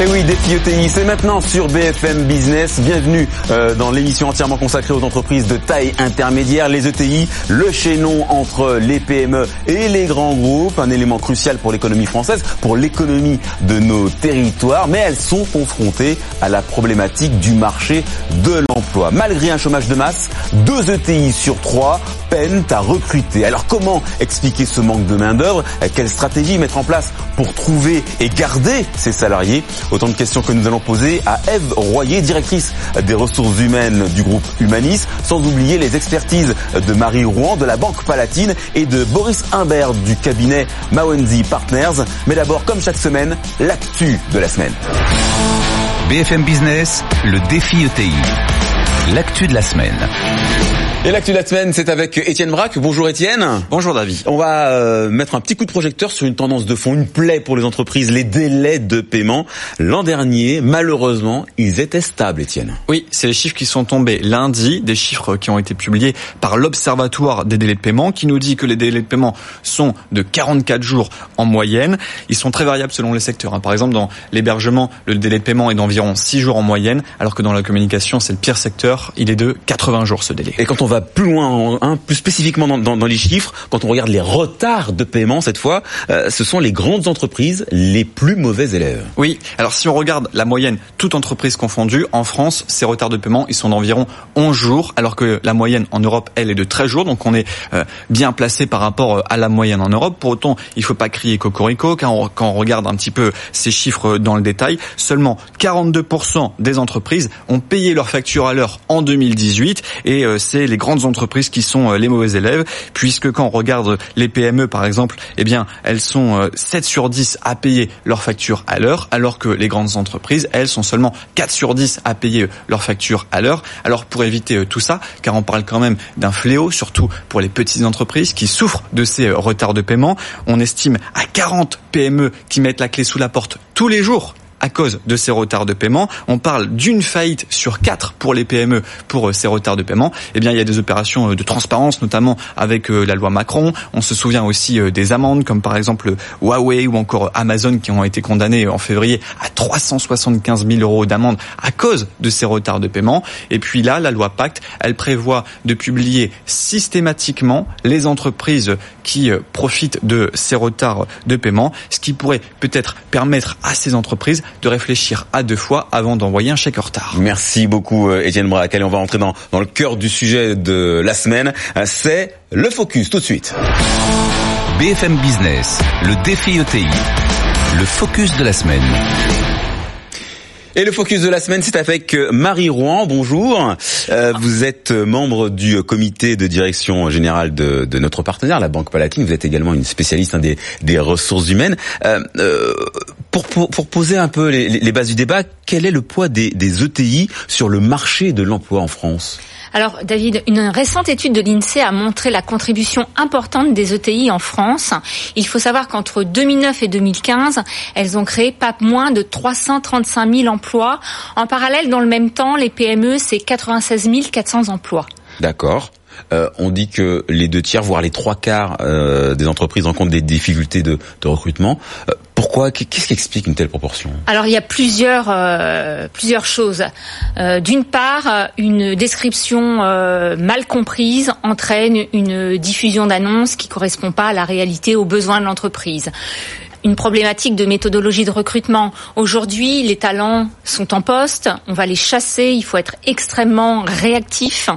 Et eh oui, Défi ETI, c'est maintenant sur BFM Business. Bienvenue euh, dans l'émission entièrement consacrée aux entreprises de taille intermédiaire, les ETI, le chaînon entre les PME et les grands groupes, un élément crucial pour l'économie française, pour l'économie de nos territoires, mais elles sont confrontées à la problématique du marché de l'emploi. Malgré un chômage de masse, deux ETI sur trois peinent à recruter. Alors comment expliquer ce manque de main-d'œuvre? Quelle stratégie mettre en place pour trouver et garder ces salariés? Autant de questions que nous allons poser à Eve Royer, directrice des ressources humaines du groupe Humanis, sans oublier les expertises de Marie Rouen de la Banque Palatine et de Boris Imbert du cabinet Mawenzi Partners. Mais d'abord, comme chaque semaine, l'actu de la semaine. BFM Business, le défi ETI. L'actu de la semaine. Et l'actu de la semaine, c'est avec Étienne Braque. Bonjour Étienne. Bonjour David. On va euh, mettre un petit coup de projecteur sur une tendance de fond, une plaie pour les entreprises, les délais de paiement. L'an dernier, malheureusement, ils étaient stables, Étienne. Oui, c'est les chiffres qui sont tombés lundi, des chiffres qui ont été publiés par l'Observatoire des délais de paiement, qui nous dit que les délais de paiement sont de 44 jours en moyenne. Ils sont très variables selon les secteurs. Hein. Par exemple, dans l'hébergement, le délai de paiement est d'environ 6 jours en moyenne, alors que dans la communication, c'est le pire secteur, il est de 80 jours ce délai. Et quand on va plus loin, hein, plus spécifiquement dans, les chiffres, quand on regarde les retards de paiement cette fois, euh, ce sont les grandes entreprises les plus mauvais élèves. Oui, alors si on regarde la moyenne, toute entreprise confondue, en France, ces retards de paiement, ils sont d'environ 11 jours, alors que la moyenne en Europe, elle, est de 13 jours, donc on est euh, bien placé par rapport euh, à la moyenne en Europe. Pour autant, il faut pas crier cocorico, car on, quand on regarde un petit peu ces chiffres dans le détail, seulement 42% des entreprises ont payé leurs factures à l'heure en 2018, et c'est les grandes entreprises qui sont euh, les mauvais élèves, puisque quand on regarde les PME par exemple, eh bien elles sont 7 euh, sur 10 à payer leurs factures à l'heure, alors que les grandes entreprises, elles sont seulement 4 sur 10 à payer leurs factures à l'heure. Alors pour éviter euh, tout ça, car on parle quand même d'un fléau, surtout pour les petites entreprises qui souffrent de ces retards de paiement, on estime à 40 PME qui mettent la clé sous la porte tous les jours à cause de ces retards de paiement. On parle d'une faillite sur quatre pour les PME pour euh, ces retards de paiement. Eh bien, il y a des opérations euh, de transparence, notamment avec euh, la loi Macron. On se souvient aussi des amendes, comme par exemple Huawei ou encore Amazon, qui ont été condamnés en février à 375 000 euros d'amende à cause de ces retards de paiement. Et puis là, la loi Pacte, elle prévoit de publier systématiquement les entreprises qui profitent de ces retards de paiement, ce qui pourrait peut-être permettre à ces entreprises de réfléchir à deux fois avant d'envoyer un chèque en retard. Merci beaucoup euh, Étienne Braque. Allez, on va rentrer dans, dans le cœur du sujet de la semaine. Euh, c'est le focus tout de suite. BFM Business, le défi ETI, le focus de la semaine. Et le focus de la semaine, c'est avec euh, Marie Rouen. Bonjour. Euh, vous êtes membre du comité de direction générale de, de, notre partenaire, la Banque Palatine. Vous êtes également une spécialiste hein, des, des, ressources humaines. Euh, euh, pour, pour, pour, poser un peu les, les, bases du débat, quel est le poids des, des ETI sur le marché de l'emploi en France? Alors David, une récente étude de l'INSEE a montré la contribution importante des ETI en France. Il faut savoir qu'entre 2009 et 2015, elles ont créé pas moins de 335 000 emplois. En parallèle, dans le même temps, les PME, c'est 96 400 emplois. D'accord. Euh, on dit que les deux tiers, voire les trois quarts euh, des entreprises rencontrent des difficultés de, de recrutement. Euh, pourquoi? Qu'est-ce qui explique une telle proportion? Alors il y a plusieurs euh, plusieurs choses. Euh, D'une part, une description euh, mal comprise entraîne une diffusion d'annonces qui correspond pas à la réalité, aux besoins de l'entreprise une problématique de méthodologie de recrutement. Aujourd'hui, les talents sont en poste, on va les chasser, il faut être extrêmement réactif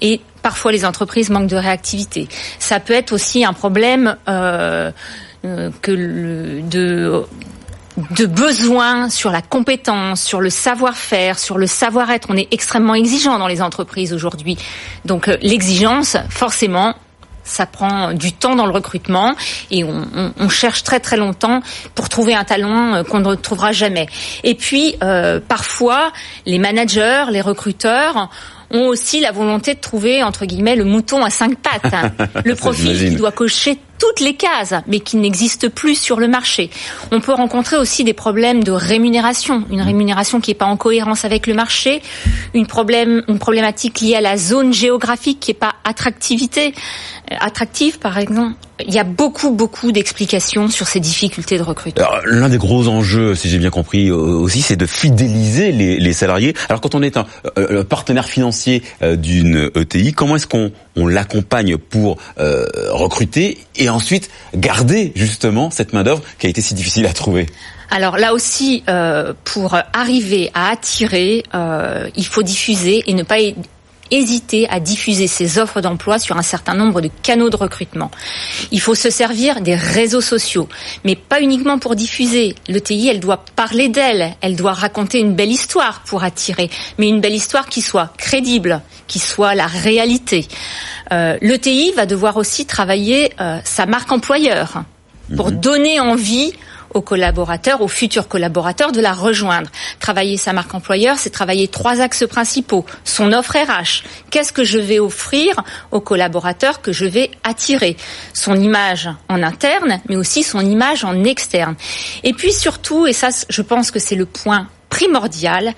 et parfois les entreprises manquent de réactivité. Ça peut être aussi un problème euh, euh, que le, de de sur la compétence, sur le savoir-faire, sur le savoir-être. On est extrêmement exigeant dans les entreprises aujourd'hui. Donc euh, l'exigence, forcément, ça prend du temps dans le recrutement et on, on, on, cherche très très longtemps pour trouver un talent euh, qu'on ne retrouvera jamais. Et puis euh, parfois les managers, les recruteurs ont aussi la volonté de trouver entre guillemets le mouton à cinq pattes, le profil qui doit cocher toutes les cases, mais qui n'existent plus sur le marché. On peut rencontrer aussi des problèmes de rémunération, une rémunération qui n'est pas en cohérence avec le marché, une problème, une problématique liée à la zone géographique qui n'est pas attractivité, euh, attractive par exemple. Il y a beaucoup, beaucoup d'explications sur ces difficultés de recrutement. L'un des gros enjeux, si j'ai bien compris aussi, c'est de fidéliser les, les, salariés. Alors quand on est un, un partenaire financier d'une ETI, comment est-ce qu'on on l'accompagne pour euh, recruter et ensuite garder justement cette main d'œuvre qui a été si difficile à trouver. Alors là aussi, euh, pour arriver à attirer, euh, il faut diffuser et ne pas hésiter à diffuser ses offres d'emploi sur un certain nombre de canaux de recrutement. Il faut se servir des réseaux sociaux, mais pas uniquement pour diffuser. Le TI, elle doit parler d'elle, elle doit raconter une belle histoire pour attirer, mais une belle histoire qui soit crédible, qui soit la réalité. Euh, le TI va devoir aussi travailler euh, sa marque employeur pour mhm. donner envie aux collaborateurs, aux futurs collaborateurs de la rejoindre. Travailler sa marque employeur, c'est travailler trois axes principaux. Son offre RH. Qu'est-ce que je vais offrir aux collaborateurs que je vais attirer? Son image en interne, mais aussi son image en externe. Et puis surtout, et ça je pense que c'est le point primordial,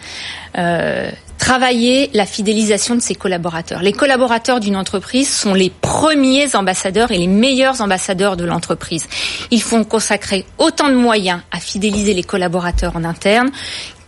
euh, travailler la fidélisation de ses collaborateurs. Les collaborateurs d'une entreprise sont les premiers ambassadeurs et les meilleurs ambassadeurs de l'entreprise. Ils font consacrer autant de moyens à fidéliser les collaborateurs en interne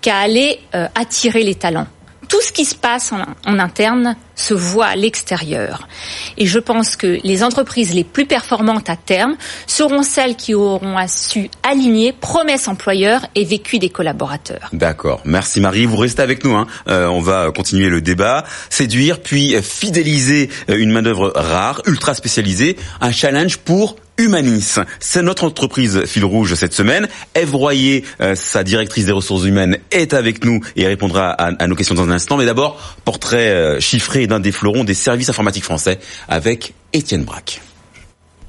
qu'à aller euh, attirer les talents tout ce qui se passe en, interne se voit à l'extérieur. Et je pense que les entreprises les plus performantes à terme seront celles qui auront su aligner promesses employeurs et vécu des collaborateurs. D'accord. Merci Marie. Vous restez avec nous. Hein. Euh, on va continuer le débat. Séduire puis fidéliser une main-d'œuvre rare, ultra spécialisée. Un challenge pour Humanis. C'est notre entreprise fil rouge cette semaine. Eve Royer, euh, sa directrice des ressources humaines, est avec nous et répondra à, nos questions dans un instant. Mais d'abord, portrait euh, chiffré d'un des fleurons des services informatiques français avec Étienne Braque.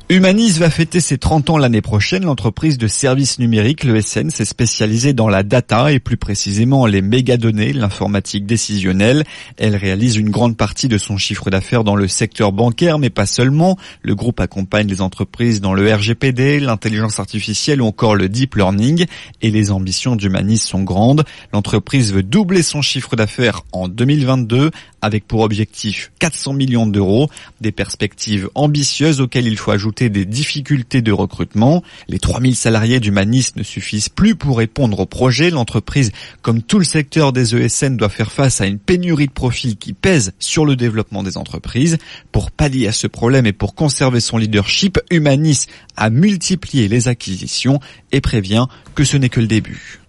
Humanis va fêter ses 30 ans l'année prochaine. L'entreprise de services numériques, le SN, s'est spécialisée dans la data et plus précisément les mégadonnées, l'informatique décisionnelle. Elle réalise une grande partie de son chiffre d'affaires dans le secteur bancaire, mais pas seulement. Le groupe accompagne les entreprises dans le RGPD, l'intelligence artificielle ou encore le deep learning. Et les ambitions d'Humanis sont grandes. L'entreprise veut doubler son chiffre d'affaires en 2022 avec pour objectif 400 millions d'euros, des perspectives ambitieuses auxquelles il faut ajouter des difficultés de recrutement. Les 3000 salariés d'Humanis ne suffisent plus pour répondre au projet. L'entreprise, comme tout le secteur des ESN, doit faire face à une pénurie de profils qui pèse sur le développement des entreprises. Pour pallier à ce problème et pour conserver son leadership, Humanis a multiplié les acquisitions et prévient que ce n'est que le début.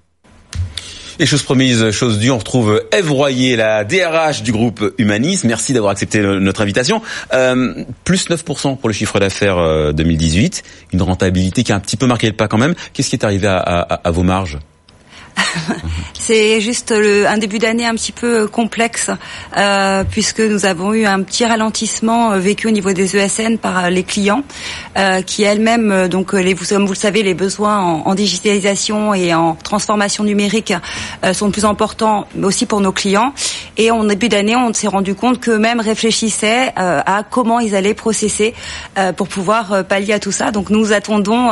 Et chose promise, chose due, on retrouve Eve Royer, la DRH du groupe Humanis. Merci d'avoir accepté notre invitation. Euh, plus 9% pour le chiffre d'affaires 2018, euh, une rentabilité qui a un petit peu marqué le pas quand même. Qu'est-ce qui est arrivé à, à vos marges? c'est juste un début d'année un petit peu complexe euh, puisque nous avons eu un petit ralentissement euh, vécu au niveau des ESN par euh, les clients qui elles-mêmes donc les comme vous le savez les besoins en, digitalisation et en transformation numérique sont plus importants aussi pour nos clients. Et en début d'année on s'est rendu compte qu'eux-mêmes réfléchissaient à comment ils allaient processer pour pouvoir pallier à tout ça. Donc nous attendons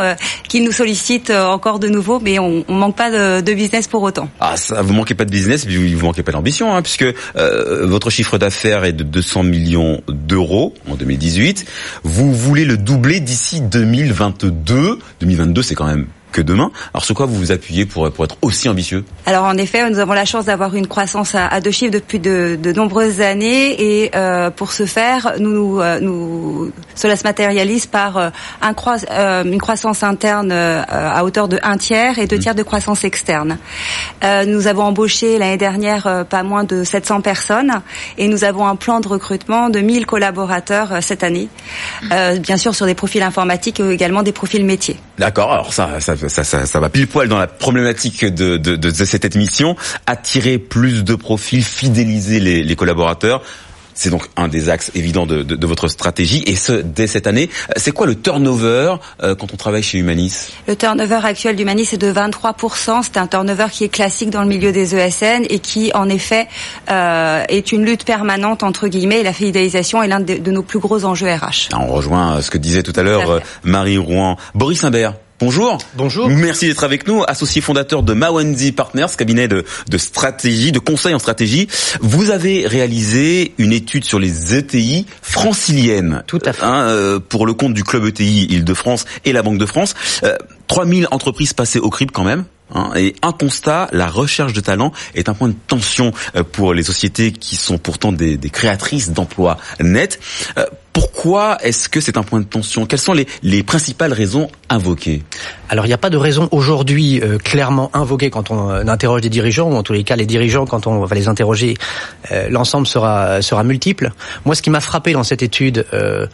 qu'ils nous sollicitent encore de nouveau mais on, on manque pas de, de pour autant. Ah, ça, vous manquez pas de business, puis vous manquez pas d'ambition, hein, puisque euh, votre chiffre d'affaires est de 200 millions d'euros en 2018. Vous voulez le doubler d'ici 2022. 2022, c'est quand même que demain. Alors sur quoi vous vous appuyez pour, pour être aussi ambitieux? Alors en effet, nous avons la chance d'avoir une croissance à, deux chiffres depuis de, de nombreuses années et euh, pour ce faire, nous, euh, nous, cela se matérialise par euh, un croi euh, une croissance interne à hauteur de un tiers et deux mmh. tiers de croissance externe. nous avons embauché l'année dernière pas moins de 700 personnes et nous avons un plan de recrutement de 1000 collaborateurs cette année, bien sûr sur des profils informatiques et également des profils métiers. D'accord, alors ça, ça ça, ça, ça, va pile poil dans la problématique de, de, de cette émission. Attirer plus de profils, fidéliser les, les collaborateurs. C'est donc un des axes évidents de, de, de, votre stratégie, et ce dès cette année. C'est quoi le turnover euh, quand on travaille chez Humanis Le turnover actuel d'Humanis est de 23%. C'est un turnover qui est classique dans le milieu des ESN et qui, en effet, euh, est une lutte permanente entre guillemets. Et la fidélisation est l'un de, de, nos plus gros enjeux RH. Ah, on rejoint ce que disait tout à l'heure Marie Rouen. Boris Imbert. Bonjour. Bonjour. Merci d'être avec nous, associé fondateur de Mawenzi Partners, cabinet de, de, stratégie, de conseil en stratégie. Vous avez réalisé une étude sur les ETI franciliennes. Tout à fait. Hein, euh, pour le compte du club ETI Île-de-France et la Banque de France. Euh, 3000 entreprises passées au crible quand même. Hein, et un constat, la recherche de talent est un point de tension euh, pour les sociétés qui sont pourtant des, des créatrices d'emplois nets. Euh, pourquoi est-ce que c'est un point de tension? Quelles sont les, les, principales raisons invoquées? Alors il n'y a pas de raison aujourd'hui euh, clairement invoquée quand on euh, interroge des dirigeants, ou en tous les cas les dirigeants quand on va les interroger, euh, l'ensemble sera, sera multiple. Moi ce qui m'a frappé dans cette étude, euh,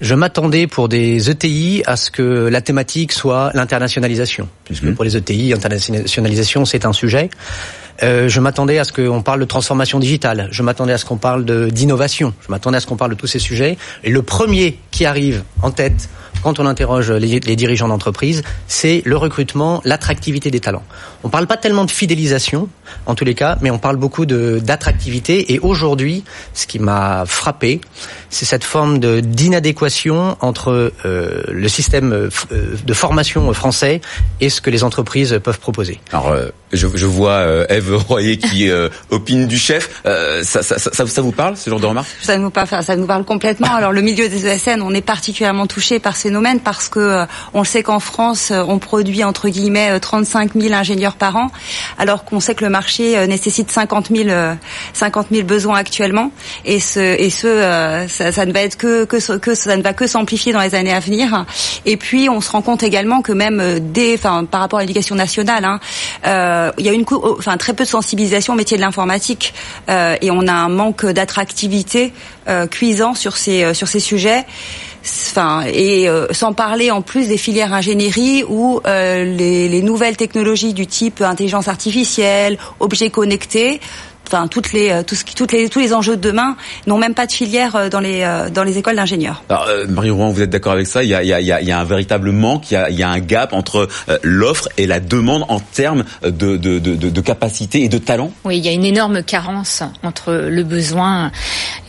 je m'attendais pour des ETI à ce que la thématique soit l'internationalisation, puisque mmh. pour les ETI, internationalisation c'est un sujet. Euh, je m'attendais à ce qu'on parle de transformation digitale, je m'attendais à ce qu'on parle d'innovation, je m'attendais à ce qu'on parle de tous ces sujets. Et le premier qui arrive en tête quand on interroge les, les dirigeants d'entreprise, c'est le recrutement, l'attractivité des talents. On ne parle pas tellement de fidélisation, en tous les cas, mais on parle beaucoup d'attractivité. Et aujourd'hui, ce qui m'a frappé, c'est cette forme d'inadéquation entre euh, le système euh, de formation français et ce que les entreprises peuvent proposer. Alors, euh, je, je, vois euh, Eve Royer qui euh, opine du chef. Ça, ça, ça, ça, vous parle, ce genre de remarque ça nous, parle, ça nous parle complètement. Alors, le milieu des ESN, on est particulièrement touché par ces phénomène parce que on le sait qu'en France, on produit entre guillemets 35 000 ingénieurs par an, alors qu'on sait que le marché nécessite 50 000 50 000 besoins actuellement, et ce et ce ça, ça ne va être que, que que ça ne va que s'amplifier dans les années à venir. Et puis on se rend compte également que même enfin par rapport à l'éducation nationale, hein, euh, il y a une enfin très peu de sensibilisation au métier de l'informatique euh, et on a un manque d'attractivité euh, cuisant sur ces sur ces sujets enfin et euh, sans parler en plus des filières ingénierie où euh, les, les, nouvelles technologies du type intelligence artificielle, objets connectés enfin toutes les euh, tout ce qui, toutes les tous les enjeux de demain n'ont même pas de filière euh, dans les euh, dans les écoles d'ingénieurs. Alors Marie Rouen, vous êtes d'accord avec ça? Il y, a, il, y a, il y a un véritable manque, il y a, il y a un gap entre l'offre et la demande en termes de, de, de, de, capacité et de talent? Oui, il y a une énorme carence entre le besoin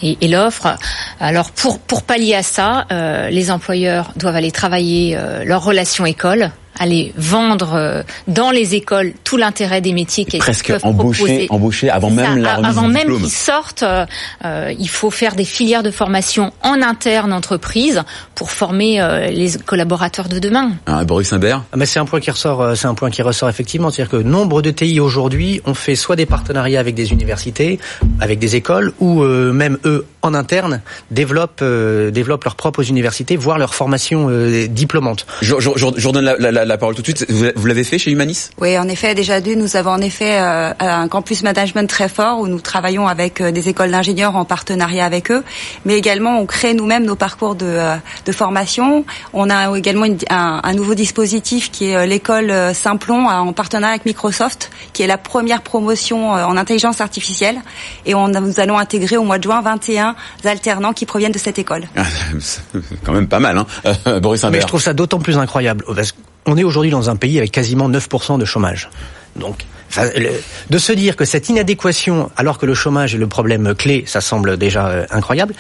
et, et l'offre. Alors pour pour pallier à ça, euh, les employeurs doivent aller travailler euh, leur relation école aller vendre dans les écoles tout l'intérêt des métiers qu'ils presque peuvent embaucher, proposer. embaucher avant même Ça, la remise avant du même qu'ils sortent, euh, il faut faire des filières de formation en interne entreprise pour former euh, les collaborateurs de demain. Hein, Boris Imbert Ah, Mais c'est un point qui ressort, c'est un point qui ressort effectivement, c'est-à-dire que nombre de TI aujourd'hui ont fait soit des partenariats avec des universités, avec des écoles, ou euh, même eux en interne développent euh, développent leurs propres universités, voire leur formation euh, diplômante. Je, je, je, je donne la, la, la, parole tout de suite. Vous, vous l'avez fait chez Humanis? Oui, en effet, déjà d'une, nous avons en effet euh, un campus management très fort où nous travaillons avec euh, des écoles d'ingénieurs en partenariat avec eux, mais également on crée nous-mêmes nos parcours de, euh, de formation. On a également une, un, un, nouveau dispositif qui est l'école Simplon en partenariat avec Microsoft, qui est la première promotion en intelligence artificielle, et on, nous allons intégrer au mois de juin 21 alternants qui proviennent de cette école. C'est quand même pas mal, hein, euh, Boris Imbert. Mais je trouve ça d'autant plus incroyable. Parce qu'on est aujourd'hui dans un pays avec quasiment 9% de chômage. Donc, de se dire que cette inadéquation, alors que le chômage est le problème clé, ça semble déjà euh, incroyable.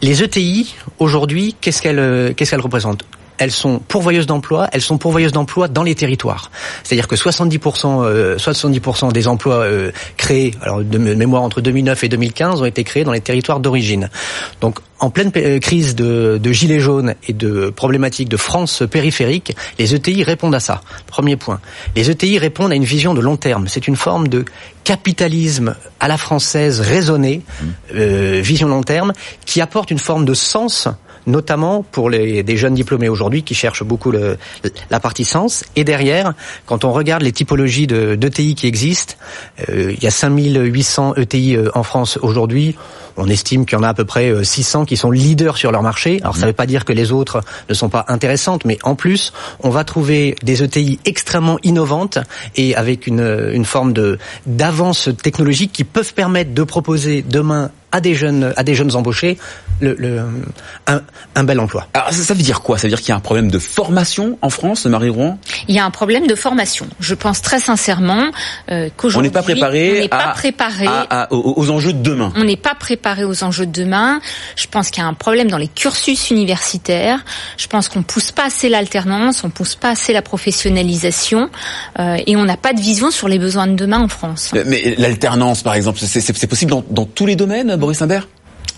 Les ETI, aujourd'hui, qu'est-ce qu'elles qu'est-ce qu'elles représentent? Elles sont pourvoyeuses d'emplois, elles sont pourvoyeuses d'emplois dans les territoires. C'est-à-dire que 70%, euh, 70% des emplois euh, créés, alors de mémoire entre 2009 et 2015, ont été créés dans les territoires d'origine. Donc en pleine crise de, de, gilets jaunes et de problématiques de France périphérique, les ETI répondent à ça. Premier point. Les ETI répondent à une vision de long terme. C'est une forme de capitalisme à la française raisonnée, euh, vision long terme, qui apporte une forme de sens notamment pour les, des jeunes diplômés aujourd'hui qui cherchent beaucoup le, la partie sens. Et derrière, quand on regarde les typologies d'ETI qui existent, euh, il y a 5800 ETI euh, en France aujourd'hui. On estime qu'il y en a à peu près 600 qui sont leaders sur leur marché. Alors ça ne veut pas dire que les autres ne sont pas intéressantes, mais en plus, on va trouver des ETI extrêmement innovantes et avec une, une forme de d'avance technologique qui peuvent permettre de proposer demain à des jeunes, à des jeunes embauchés, le, le un, un, bel emploi. Alors ça, ça veut dire quoi? Ça veut dire qu'il y a un problème de formation en France, Marie Rouen? Il y a un problème de formation. Je pense très sincèrement euh, qu'aujourd'hui, on n'est pas préparé, on n'est pas préparé à, à, aux, aux, enjeux de demain. On n'est pas préparé aux enjeux de demain. Je pense qu'il y a un problème dans les cursus universitaires. Je pense qu'on pousse pas assez l'alternance, on pousse pas assez la professionnalisation, euh, et on n'a pas de vision sur les besoins de demain en France. Mais, mais l'alternance, par exemple, c'est possible dans, dans tous les domaines, Boris Imbert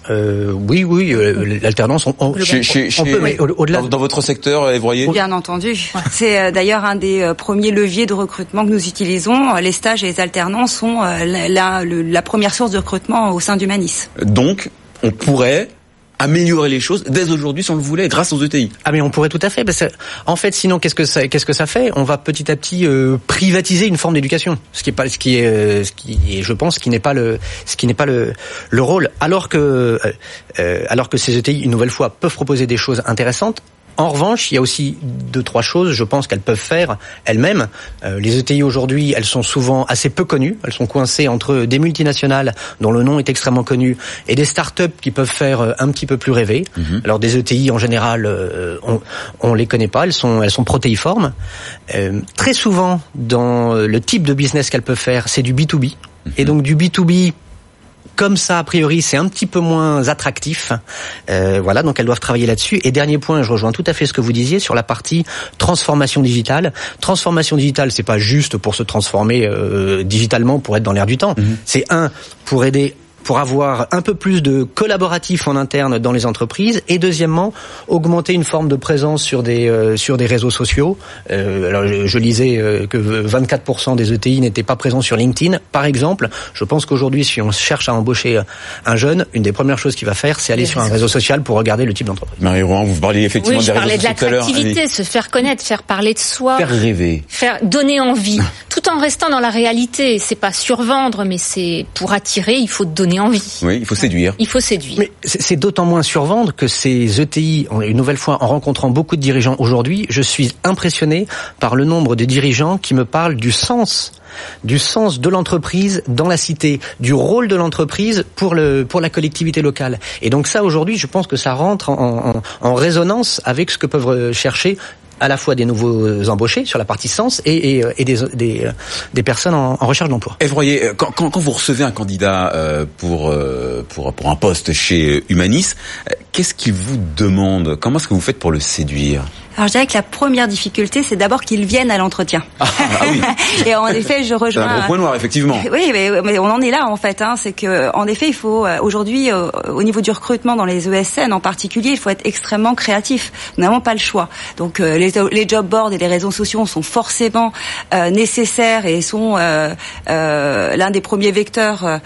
euh, oui, oui, euh, l'alternance, on, on, chez, chez, on peut, mais au-delà. Dans, dans, votre secteur, Évroyer Bien entendu. C'est euh, d'ailleurs un des euh, premiers leviers de recrutement que nous utilisons. Les stages et les alternances sont la, la, la première source de recrutement au sein d'Humanis. Donc, on pourrait améliorer les choses dès aujourd'hui si on le voulait grâce aux ETI. Ah mais on pourrait tout à fait parce que, en fait sinon qu'est-ce que ça qu'est-ce que ça fait? On va petit à petit euh, privatiser une forme d'éducation, ce qui est pas ce qui est euh, ce qui est, je pense qui n'est pas le ce qui n'est pas le le rôle alors que euh, alors que ces ETI une nouvelle fois peuvent proposer des choses intéressantes en revanche, il y a aussi deux trois choses, je pense qu'elles peuvent faire elles-mêmes. Euh, les ETI aujourd'hui, elles sont souvent assez peu connues. Elles sont coincées entre des multinationales dont le nom est extrêmement connu et des start-up qui peuvent faire euh, un petit peu plus rêver. Mm-hmm. Alors des ETI en général, euh, on, on les connaît pas. Elles sont elles sont protéiformes. Euh, très souvent, dans le type de business qu'elles peuvent faire, c'est du B 2 B. Mm-hmm. Et donc du B 2 B comme ça, a priori, c'est un petit peu moins attractif. Euh, voilà, donc elles doivent travailler là-dessus. Et dernier point, je rejoins tout à fait ce que vous disiez sur la partie transformation digitale. Transformation digitale, c'est pas juste pour se transformer euh, digitalement pour être dans l'air du temps. -hmm. C'est un pour aider pour avoir un peu plus de collaboratif en interne dans les entreprises et deuxièmement augmenter une forme de présence sur des euh, sur des réseaux sociaux. Euh, alors je, je lisais euh, que 24% des ETI n'étaient pas présents sur LinkedIn par exemple. Je pense qu'aujourd'hui si on cherche à embaucher un jeune, une des premières choses qu'il va faire c'est aller sur un réseau social pour regarder le type d'entreprise. Marie Rouen, vous parliez effectivement oui, je des parlais de l'attractivité, se faire connaître, faire parler de soi, faire rêver, faire donner envie, tout en restant dans la réalité. C'est pas survendre, mais c'est pour attirer, il faut donner envie. Oui, il faut séduire. Il faut séduire. Mais c'est d'autant moins survendre que ces ETI, une nouvelle fois, en rencontrant beaucoup de dirigeants aujourd'hui, je suis impressionné par le nombre de dirigeants qui me parlent du sens du sens de l'entreprise dans la cité, du rôle de l'entreprise pour le pour la collectivité locale. Et donc ça aujourd'hui, je pense que ça rentre en, en, en résonance avec ce que peuvent chercher à la fois des nouveaux embauchés sur la partie sens et, et, et des, personnes en, recherche d'emploi. Et voyez, quand, quand, quand, vous recevez un candidat euh, pour, pour, pour un poste chez Humanis, qu'est-ce qu'il vous demande? Comment est-ce que vous faites pour le séduire? Alors je dirais que la première difficulté, c'est d'abord qu'ils viennent à l'entretien. Ah, ah oui. et en effet, je rejoins. C'est un gros point noir, effectivement. Oui, mais, mais on en est là en fait. Hein, c'est que en effet, il faut aujourd'hui, euh, au niveau du recrutement dans les ESN en particulier, il faut être extrêmement créatif. Nous n'avons pas le choix. Donc euh, les, les, job boards et les réseaux sociaux sont forcément euh, nécessaires et sont l'un des premiers vecteurs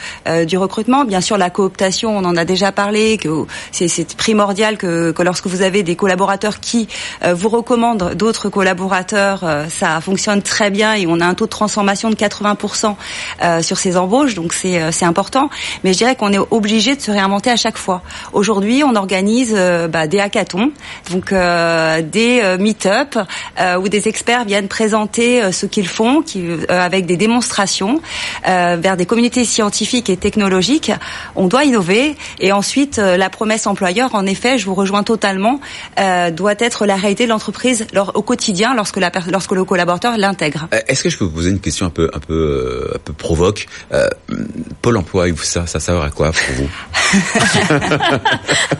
du recrutement. Bien sûr, la cooptation, on en a déjà parlé, que c'est primordial que, que, lorsque vous avez des collaborateurs qui vous recommande d'autres collaborateurs, euh, ça fonctionne très bien et on a un taux de transformation de 80% euh, sur ces embauches, donc c'est euh, c'est important. Mais je dirais qu'on est obligé de se réinventer à chaque fois. Aujourd'hui, on organise bah, des hackathons, donc des meet-up où des experts viennent présenter ce qu'ils font, qui, avec des démonstrations vers des communautés scientifiques et technologiques. On doit innover et ensuite la promesse employeur, en effet, je vous rejoins totalement, doit être la réalité l'entreprise au quotidien lorsque, la, lorsque le collaborateur l'intègre. Est-ce que je peux vous poser une question un peu, un peu, un peu provoque? Euh, Pôle Emploi, ça, ça sert à quoi pour vous?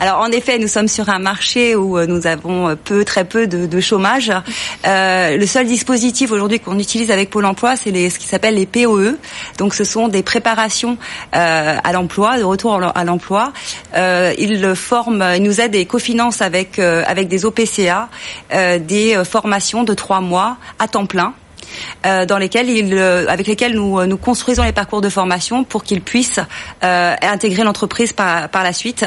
Alors en effet, nous sommes sur un marché où euh, nous avons peu, très peu de, de chômage. Euh, le seul dispositif aujourd'hui qu'on utilise avec Pôle Emploi, c'est les, ce qui s'appelle les POE. Donc ce sont des préparations euh, à l'emploi, de retour à l'emploi. Euh, ils forment, ils nous aident et cofinancent avec euh, avec des OPCA euh, des formations de trois mois à temps plein euh, dans lesquels euh, avec lesquels nous, nous construisons les parcours de formation pour qu'ils puissent euh, intégrer l'entreprise par, par la suite.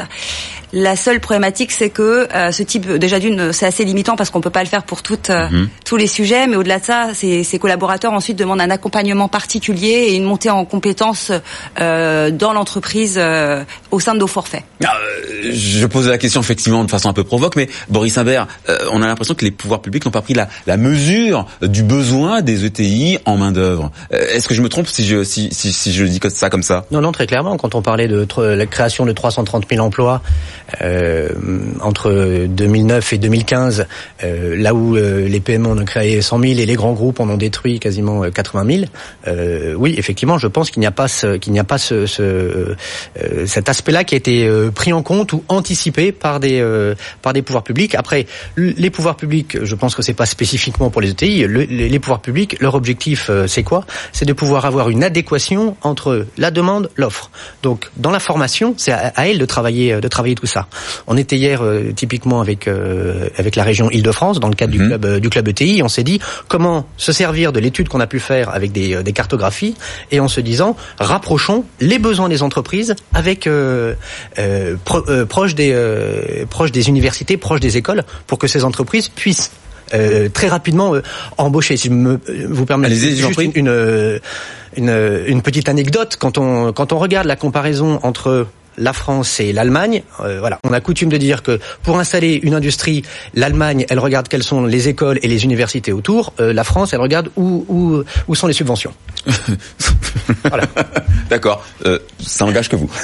La seule problématique, c'est que euh, ce type, déjà d'une, c'est assez limitant parce qu'on peut pas le faire pour toutes, euh, Mhm. tous les sujets, mais au-delà de ça, ces, ces collaborateurs ensuite demandent un accompagnement particulier et une montée en compétences euh, dans l'entreprise euh, au sein de nos forfaits. Ah, euh, je pose la question effectivement de façon un peu provoque, mais Boris Imbert, euh, on a l'impression que les pouvoirs publics n'ont pas pris la, la mesure du besoin des ETI en main d'œuvre. Euh, Est-ce que je me trompe si je si, si, si je dis que ça comme ça? Non, non, très clairement. Quand on parlait de la création de 330 000 emplois euh, entre 2009 et 2015, euh, là où euh, les PME en ont créé 100 000 et les grands groupes en ont détruit quasiment euh, 80 000, euh, oui, effectivement, je pense qu'il n'y a pas ce, qu'il n'y a pas ce, ce, euh, cet aspect-là qui a été euh, pris en compte ou anticipé par des euh, par des pouvoirs publics. Après, les pouvoirs publics, je pense que c'est pas spécifiquement pour les ETI. Le- les, pouvoirs publics, leur objectif, euh, c'est quoi? C'est de pouvoir avoir une adéquation entre la demande, l'offre. Donc, dans la formation, c'est à, à elle de travailler, euh, de travailler tout ça. On était hier euh, typiquement avec euh, avec la région Île-de-France dans le cadre du club euh, du club ETI. On s'est dit comment se servir de l'étude qu'on a pu faire avec des, euh, des cartographies et en se disant rapprochons les besoins des entreprises avec pro- euh, proche des euh, proche des universités, proche des écoles, pour que ces entreprises puissent euh, très rapidement euh, embaucher. Si je me, euh, vous permettez juste une, une, une petite anecdote quand on quand on regarde la comparaison entre la France et l'Allemagne, euh, voilà, on a coutume de dire que pour installer une industrie, l'Allemagne, elle regarde quelles sont les écoles et les universités autour. Euh, la France, elle regarde où, où, où sont les subventions. Voilà. D'accord, euh, ça engage que vous.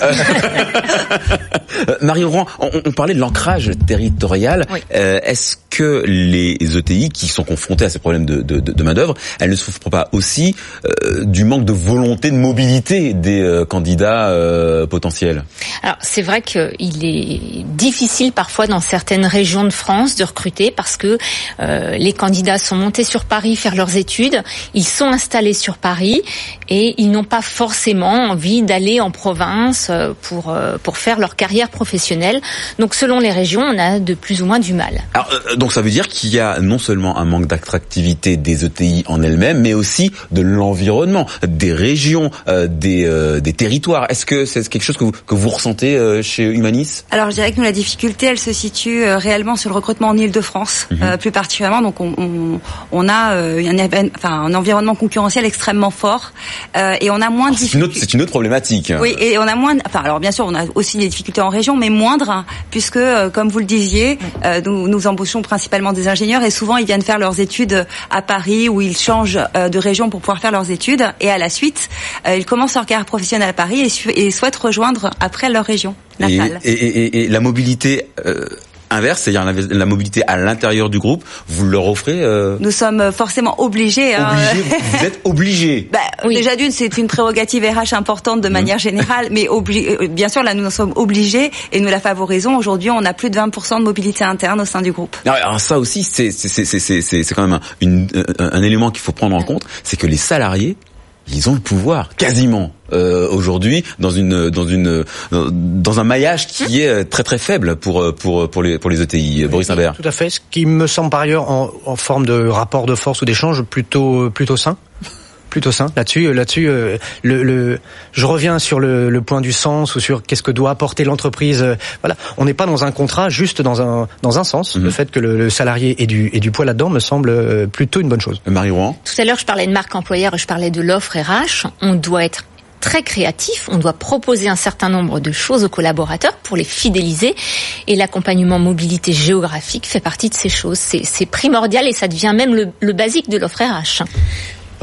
Euh, Marie Rouen, on, on parlait de l'ancrage territorial. Oui. Euh, Est-ce que les ETI qui sont confrontés à ces problèmes de, de, de main d'œuvre, elles ne souffrent pas aussi euh, du manque de volonté de mobilité des euh, candidats euh, potentiels? Alors c'est vrai qu'il est difficile parfois dans certaines régions de France de recruter parce que euh, les candidats sont montés sur Paris faire leurs études, ils sont installés sur Paris et ils n'ont pas forcément envie d'aller en province euh, pour euh, pour faire leur carrière professionnelle. Donc selon les régions, on a de plus ou moins du mal. Alors, euh, donc ça veut dire qu'il y a non seulement un manque d'attractivité des ETI en elles-mêmes, mais aussi de l'environnement, des régions, euh, des, euh, des territoires. Est-ce que c'est quelque chose que vous, que vous ressentez euh, chez Humanis? Alors je dirais que nous la difficulté elle se situe euh, réellement sur le recrutement en Île-de-France euh, plus particulièrement donc on, on, on a euh, un, enfin, un environnement concurrentiel extrêmement fort euh, et on a moins de C'est une, autre, difficultés. c'est une autre problématique. Oui, et on a moins. de- Enfin, alors bien sûr, on a aussi des difficultés en région, mais moindres, hein, puisque, euh, comme vous le disiez, euh, nous, nous embauchons principalement des ingénieurs, et souvent ils viennent faire leurs études à Paris, où ils changent euh, de région pour pouvoir faire leurs études, et à la suite, euh, ils commencent leur carrière professionnelle à Paris et, souhaitent rejoindre après leur région Et, natale. et, et- et la mobilité euh, inverse, c'est-à-dire la, la mobilité à l'intérieur du groupe, vous leur offrez euh, Nous sommes forcément obligés. hein, obligé, vous êtes obligé. Bah, Oui. Déjà d'une, c'est une prérogative RH importante de manière générale, mais obli- euh, bien sûr, là, nous en sommes obligés et nous la favorisons. Aujourd'hui, on a plus de 20% de mobilité interne au sein du groupe. Alors, alors ça aussi, c'est c'est c'est c'est c'est- c'est- c'est quand même un, une- un- un élément qu'il faut prendre en compte, c'est que les salariés, ils ont le pouvoir quasiment euh, aujourd'hui dans une dans une dans un maillage qui est euh, très très faible pour pour pour les pour les ETI. Boris Imbert. Tout à fait. Ce qui me semble par ailleurs en, en forme de rapport de force ou d'échange plutôt plutôt sain. Plutôt sain. Là-dessus, euh, là-dessus, euh, le, le, je reviens sur le, le point du sens ou sur qu'est-ce que doit apporter l'entreprise. euh, Voilà, on n'est pas dans un contrat juste dans un dans un sens. Le fait que le, le salarié ait du ait du poids là-dedans me semble euh, plutôt une bonne chose. Marie Rouen. Tout à l'heure, je parlais de marque employeur et je parlais de l'offre RH. On doit être très créatif, on doit proposer un certain nombre de choses aux collaborateurs pour les fidéliser et l'accompagnement mobilité géographique fait partie de ces choses. C'est c'est primordial et ça devient même le, le basique de l'offre RH.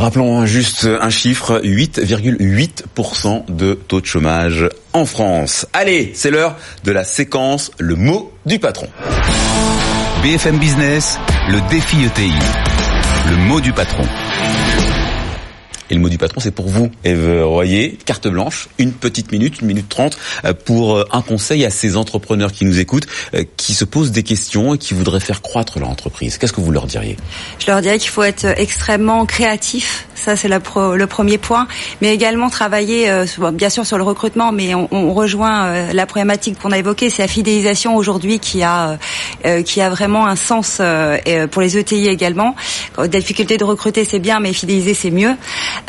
Rappelons juste un chiffre, 8,8% de taux de chômage en France. Allez, c'est l'heure de la séquence Le mot du patron. BFM Business, le défi ETI. Le mot du patron. Et le mot du patron, c'est pour vous, Eve Royer. Carte blanche, une petite minute, une minute trente, euh, pour euh, un conseil à ces entrepreneurs qui nous écoutent, euh, qui se posent des questions et qui voudraient faire croître leur entreprise. Qu'est-ce que vous leur diriez? Je leur dirais qu'il faut être extrêmement créatif. Ça, c'est le premier point. Mais également travailler, euh, bien sûr, sur le recrutement, mais on, rejoint euh, la problématique qu'on a évoquée, c'est la fidélisation aujourd'hui qui a euh, qui a vraiment un sens pour les ETI également. La difficulté de recruter, c'est bien, mais fidéliser, c'est mieux.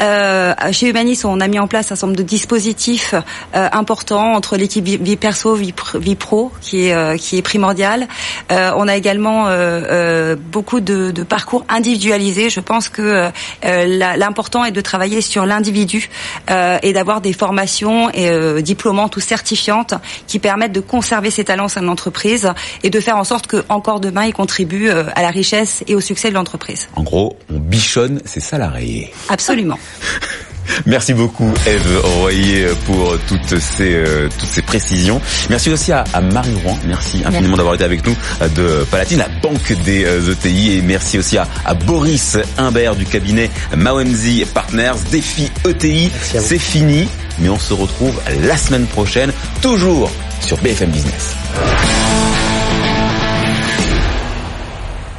chez Humanis, on a mis en place un certain nombre de dispositifs importants entre l'équipe vie perso, vie, pro, qui est qui est primordial. on a également beaucoup de, de, parcours individualisés. Je pense que l'important est de travailler sur l'individu euh, et d'avoir des formations et, euh, diplômantes ou certifiantes qui permettent de conserver ses talents au sein de l'entreprise et de faire en sorte que encore demain ils contribuent euh, à la richesse et au succès de l'entreprise. En gros, on bichonne ses salariés. Absolument. Merci beaucoup Eve Royer pour toutes ces euh, toutes ces précisions. Merci aussi à, Marie Rouen. Merci infiniment d'avoir été avec nous euh, de Palatine, la banque des ETI euh, e et merci aussi à, Boris Imbert du cabinet Mawenzi Partners. Défi ETI, c'est fini, mais on se retrouve la semaine prochaine, toujours sur BFM Business.